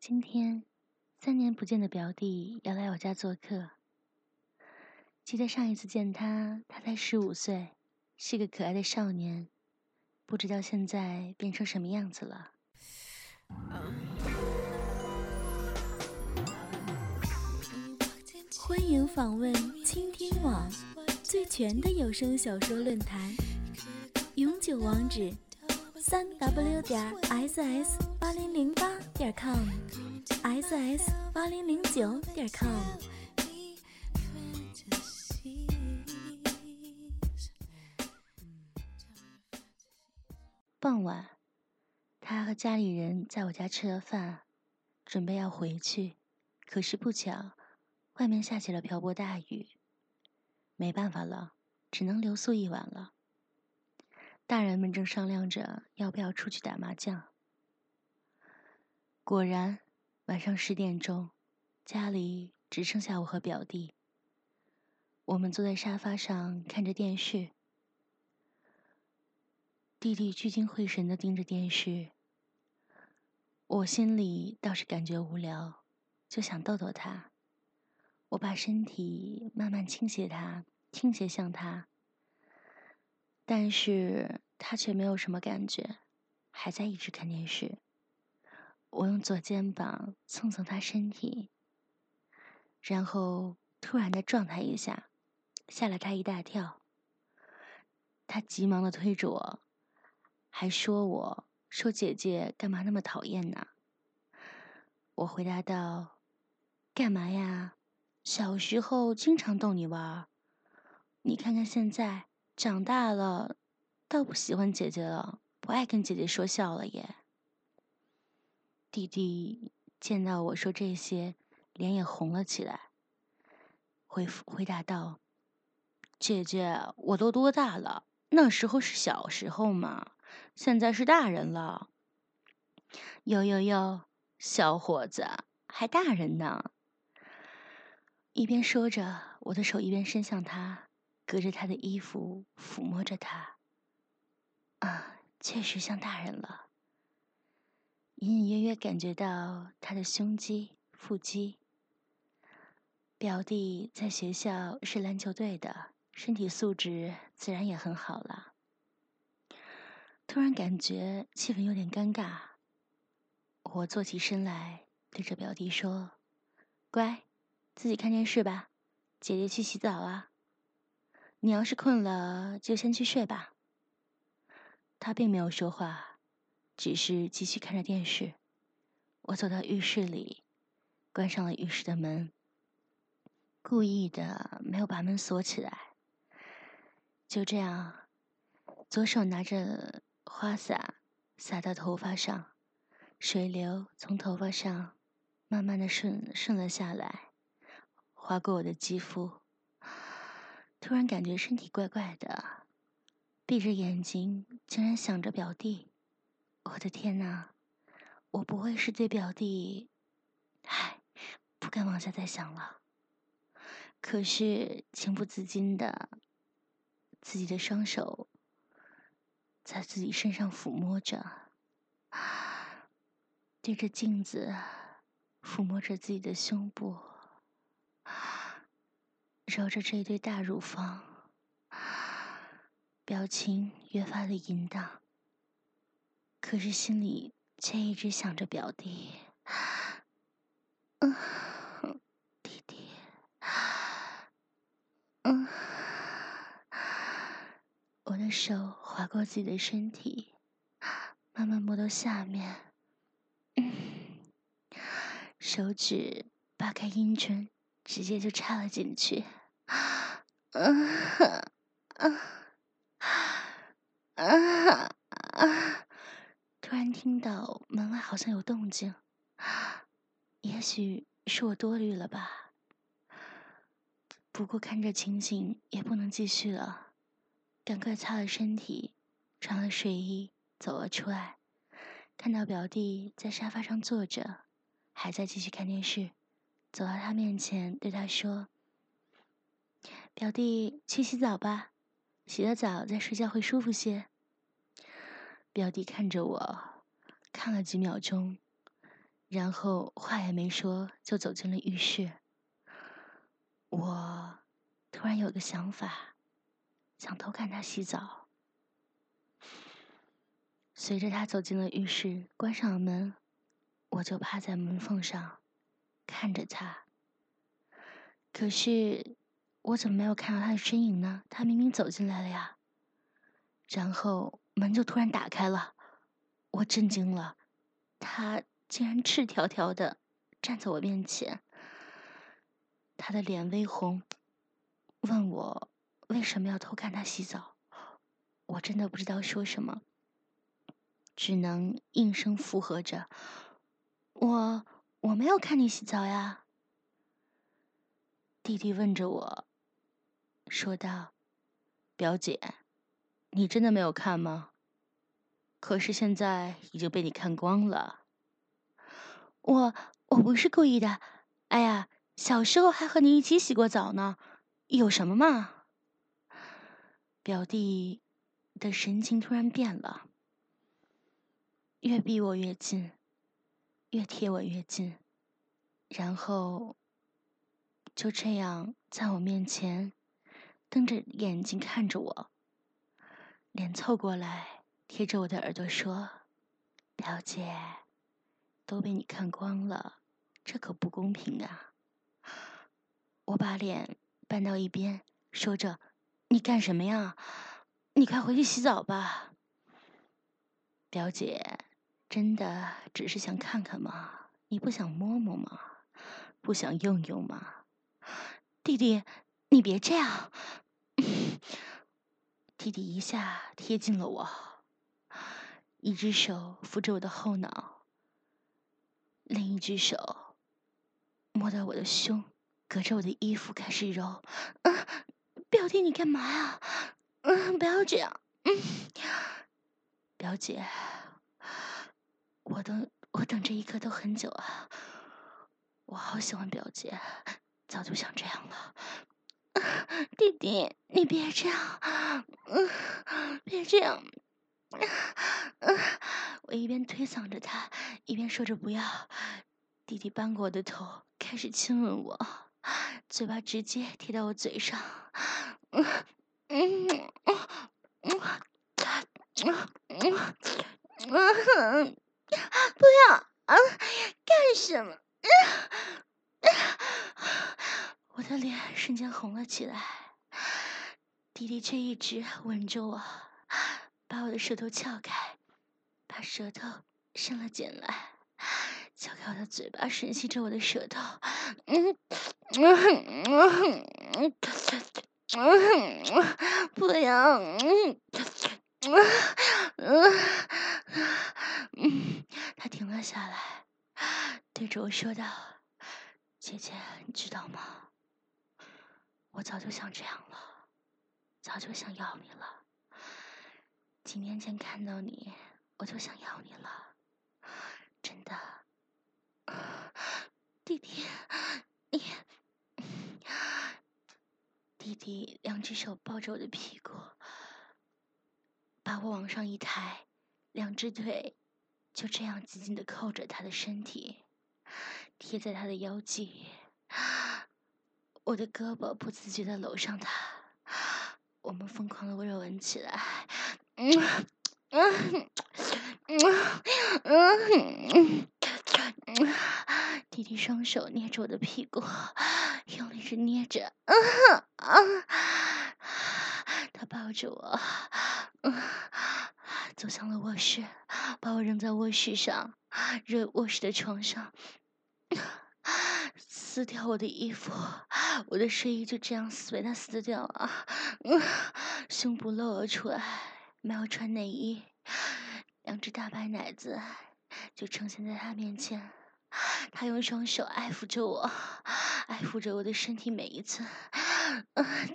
今天，三年不见的表弟要来我家做客。记得上一次见他，他才十五岁，是个可爱的少年。不知道现在变成什么样子了。欢迎访问倾听网最全的有声小说论坛，永久网址：三 w 点 ss 八零零八点 com，ss 八零零九点 com。傍晚，他和家里人在我家吃了饭，准备要回去，可是不巧，外面下起了瓢泼大雨。没办法了，只能留宿一晚了。大人们正商量着要不要出去打麻将。果然，晚上十点钟，家里只剩下我和表弟。我们坐在沙发上看着电视。弟弟聚精会神的盯着电视，我心里倒是感觉无聊，就想逗逗他。我把身体慢慢倾斜他，倾斜向他，但是他却没有什么感觉，还在一直看电视。我用左肩膀蹭蹭他身体，然后突然的撞他一下，吓了他一大跳。他急忙的推着我。还说我说姐姐干嘛那么讨厌呢？我回答道：“干嘛呀？小时候经常逗你玩，你看看现在长大了，倒不喜欢姐姐了，不爱跟姐姐说笑了耶。”弟弟见到我说这些，脸也红了起来，回复回答道：“姐姐，我都多大了？那时候是小时候嘛。”现在是大人了，哟哟哟，小伙子还大人呢。一边说着，我的手一边伸向他，隔着他的衣服抚摸着他。啊，确实像大人了。隐隐约约感觉到他的胸肌、腹肌。表弟在学校是篮球队的，身体素质自然也很好了。突然感觉气氛有点尴尬，我坐起身来，对着表弟说：“乖，自己看电视吧，姐姐去洗澡啊。你要是困了，就先去睡吧。”他并没有说话，只是继续看着电视。我走到浴室里，关上了浴室的门，故意的没有把门锁起来。就这样，左手拿着。花洒洒到头发上，水流从头发上慢慢的顺顺了下来，划过我的肌肤。突然感觉身体怪怪的，闭着眼睛竟然想着表弟。我的天哪！我不会是对表弟……唉，不敢往下再想了。可是情不自禁的，自己的双手。在自己身上抚摸着，对着镜子抚摸着自己的胸部，揉着这一对大乳房，表情越发的淫荡。可是心里却一直想着表弟，嗯，弟弟，嗯。我的手划过自己的身体，慢慢摸到下面，手指扒开阴唇，直接就插了进去。嗯。突然听到门外好像有动静，也许是我多虑了吧。不过看这情景，也不能继续了。赶快擦了身体，穿了睡衣，走了出来，看到表弟在沙发上坐着，还在继续看电视，走到他面前对他说：“表弟，去洗澡吧，洗了澡再睡觉会舒服些。”表弟看着我，看了几秒钟，然后话也没说就走进了浴室。我突然有个想法，想偷看他洗澡。随着他走进了浴室，关上了门，我就趴在门缝上看着他。可是我怎么没有看到他的身影呢？他明明走进来了呀。然后门就突然打开了，我震惊了，他竟然赤条条的站在我面前。他的脸微红，问我为什么要偷看他洗澡。我真的不知道说什么。只能应声附和着。我我没有看你洗澡呀。弟弟问着我，说道：“表姐，你真的没有看吗？可是现在已经被你看光了。”我我不是故意的。哎呀，小时候还和你一起洗过澡呢，有什么嘛？表弟的神情突然变了。越逼我越近，越贴我越近，然后就这样在我面前瞪着眼睛看着我，脸凑过来贴着我的耳朵说：“表姐，都被你看光了，这可不公平啊！”我把脸搬到一边，说着：“你干什么呀？你快回去洗澡吧，表姐。”真的只是想看看吗？你不想摸摸吗？不想用用吗？弟弟，你别这样。弟弟一下贴近了我，一只手扶着我的后脑，另一只手摸到我的胸，隔着我的衣服开始揉。嗯，表弟，你干嘛呀？嗯，不要这样。嗯，表姐。我等我等这一刻都很久啊！我好喜欢表姐，早就想这样了。弟弟，你别这样，嗯，别这样。我一边推搡着他，一边说着不要。弟弟扳过我的头，开始亲吻我，嘴巴直接贴到我嘴上。嗯嗯嗯嗯嗯。不要啊！干什么？我的脸瞬间红了起来。弟弟却一直吻着我，把我的舌头撬开，把舌头伸了进来，撬开我的嘴巴，吮吸着我的舌头。嗯嗯嗯嗯，不要！嗯嗯嗯。他停了下来，对着我说道：“姐姐，你知道吗？我早就想这样了，早就想要你了。几年前看到你，我就想要你了，真的。弟弟，你……弟弟两只手抱着我的屁股，把我往上一抬，两只腿。”就这样紧紧的扣着他的身体，贴在他的腰际，我的胳膊不自觉的搂上他，我们疯狂的热吻起来。嗯嗯嗯嗯嗯，弟弟双手捏着我的屁股，用力的捏着。他抱着我。嗯。走向了卧室，把我扔在卧室上，热卧室的床上，撕掉我的衣服，我的睡衣就这样撕被他撕掉了，胸部露了出来，没有穿内衣，两只大白奶子就呈现在他面前。他用双手爱抚着我，爱抚着我的身体每一寸，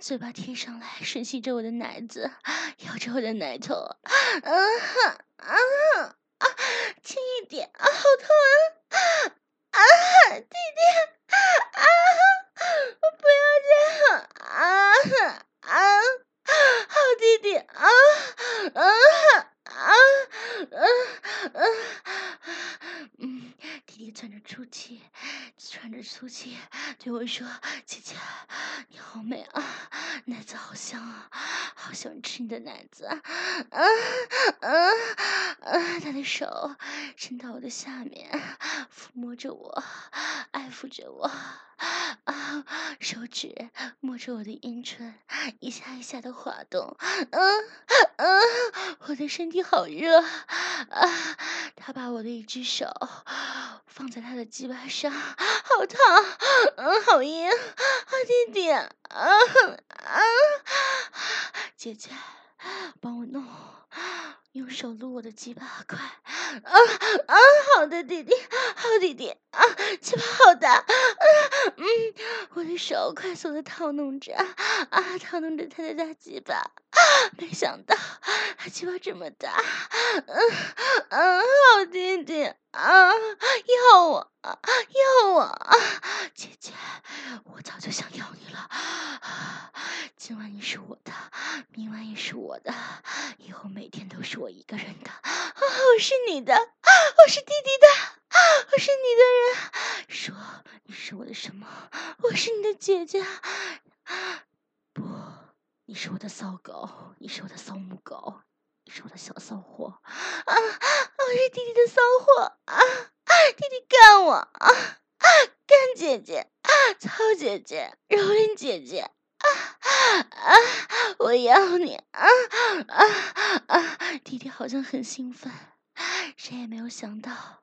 嘴巴贴上来吮吸着我的奶子，咬着我的奶头，嗯哼，啊啊，轻一点啊，好痛啊！啊，弟弟，啊，我不要这样，啊啊，弟弟，啊啊啊啊啊，嗯。弟弟喘着粗气，喘着粗气对我说：“姐姐，你好美啊，奶子好香啊，好想吃你的奶子。”嗯嗯嗯，他的手伸到我的下面，抚摸着我，爱抚着我，手指摸着我的阴唇，一下一下的滑动。嗯嗯，我的身体好热啊！他把我的一只手放在他的鸡巴上，好烫，嗯，好硬，啊，弟弟，啊啊，姐姐，帮我弄，用手撸我的鸡巴，快，啊啊，好的，弟弟，好弟弟，啊，鸡巴好大，嗯，我的手快速的套弄着，啊，套弄着他的大鸡巴，没想到他鸡巴这么大，嗯嗯，好弟弟，啊，要我，要我，姐姐，我早就想要你了，今晚你是我的，明晚也是我的，以后每天都是我一个人的，啊我是你的，我是弟弟的，我是你的人，说你是我的什么？我是你的姐姐，不，你是我的骚狗，你是我的骚母狗，你是我的小骚货，啊，我是弟弟的骚货，啊，弟弟干我，啊，干姐姐，啊操姐姐，蹂躏姐姐。我要你啊啊啊！弟弟好像很兴奋，谁也没有想到，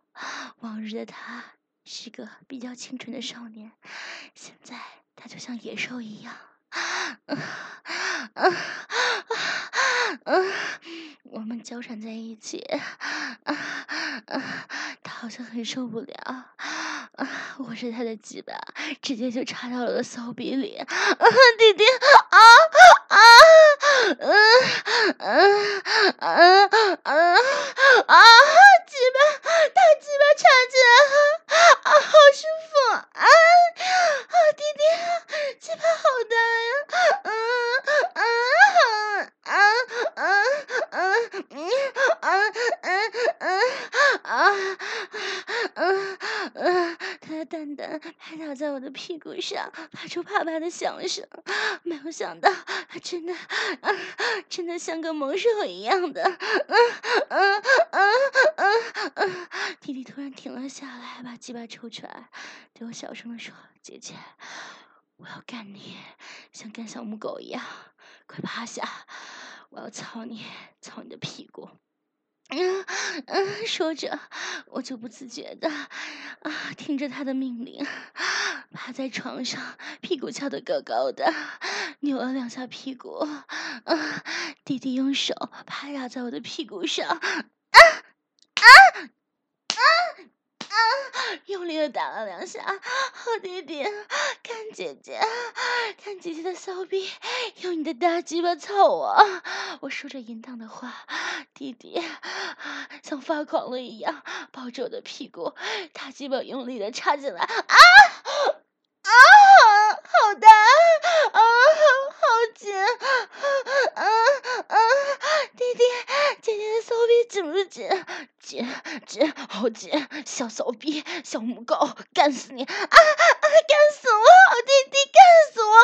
往日的他是个比较清纯的少年，现在他就像野兽一样。啊啊啊啊！我们交缠在一起，啊啊！他好像很受不了，啊！我是他的鸡巴，直接就插到了我的骚逼里，啊！弟弟，啊啊！嗯嗯嗯嗯啊！鸡巴，大鸡巴插进来了，啊，好舒服，啊啊！弟弟，鸡巴好大呀，嗯嗯啊啊啊嗯啊嗯嗯啊嗯嗯，他的蛋蛋拍打在我的屁股上，发出啪啪的响声，没有想到，他真的。真的像个猛兽一样的，嗯嗯嗯嗯嗯。弟弟突然停了下来，把鸡巴抽出来，对我小声的说：“姐姐，我要干你，像干小母狗一样，快趴下，我要操你，操你的屁股。”嗯嗯，说着，我就不自觉的啊，听着他的命令，趴在床上，屁股翘得高高的，扭了两下屁股，啊，弟弟用手拍打在我的屁股上，啊啊啊啊，用力的打了两下，好弟弟，看姐姐，看姐姐的骚逼，用你的大鸡巴操我，我说着淫荡的话。弟弟像发狂了一样抱着我的屁股，大鸡巴用力的插进来，啊啊，好大，啊，好紧，啊啊，弟弟，姐姐的骚逼紧不紧？紧紧，好紧，小骚逼，小母狗，干死你，啊啊，干死我，好弟弟，干死我，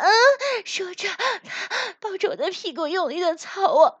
啊嗯，说着，他抱着我的屁股用力的操我，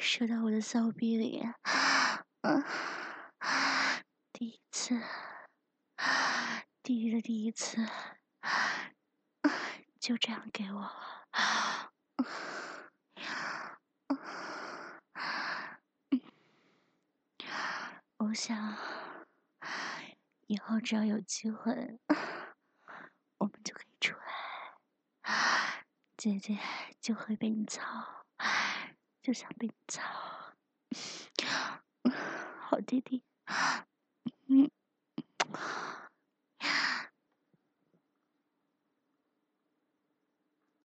射到我的骚逼里。嗯，第一次，第一的第一次，就这样给我了。我想，以后只要有机会，我们就可以出来，姐姐就会被你操，就想被你操，好弟弟。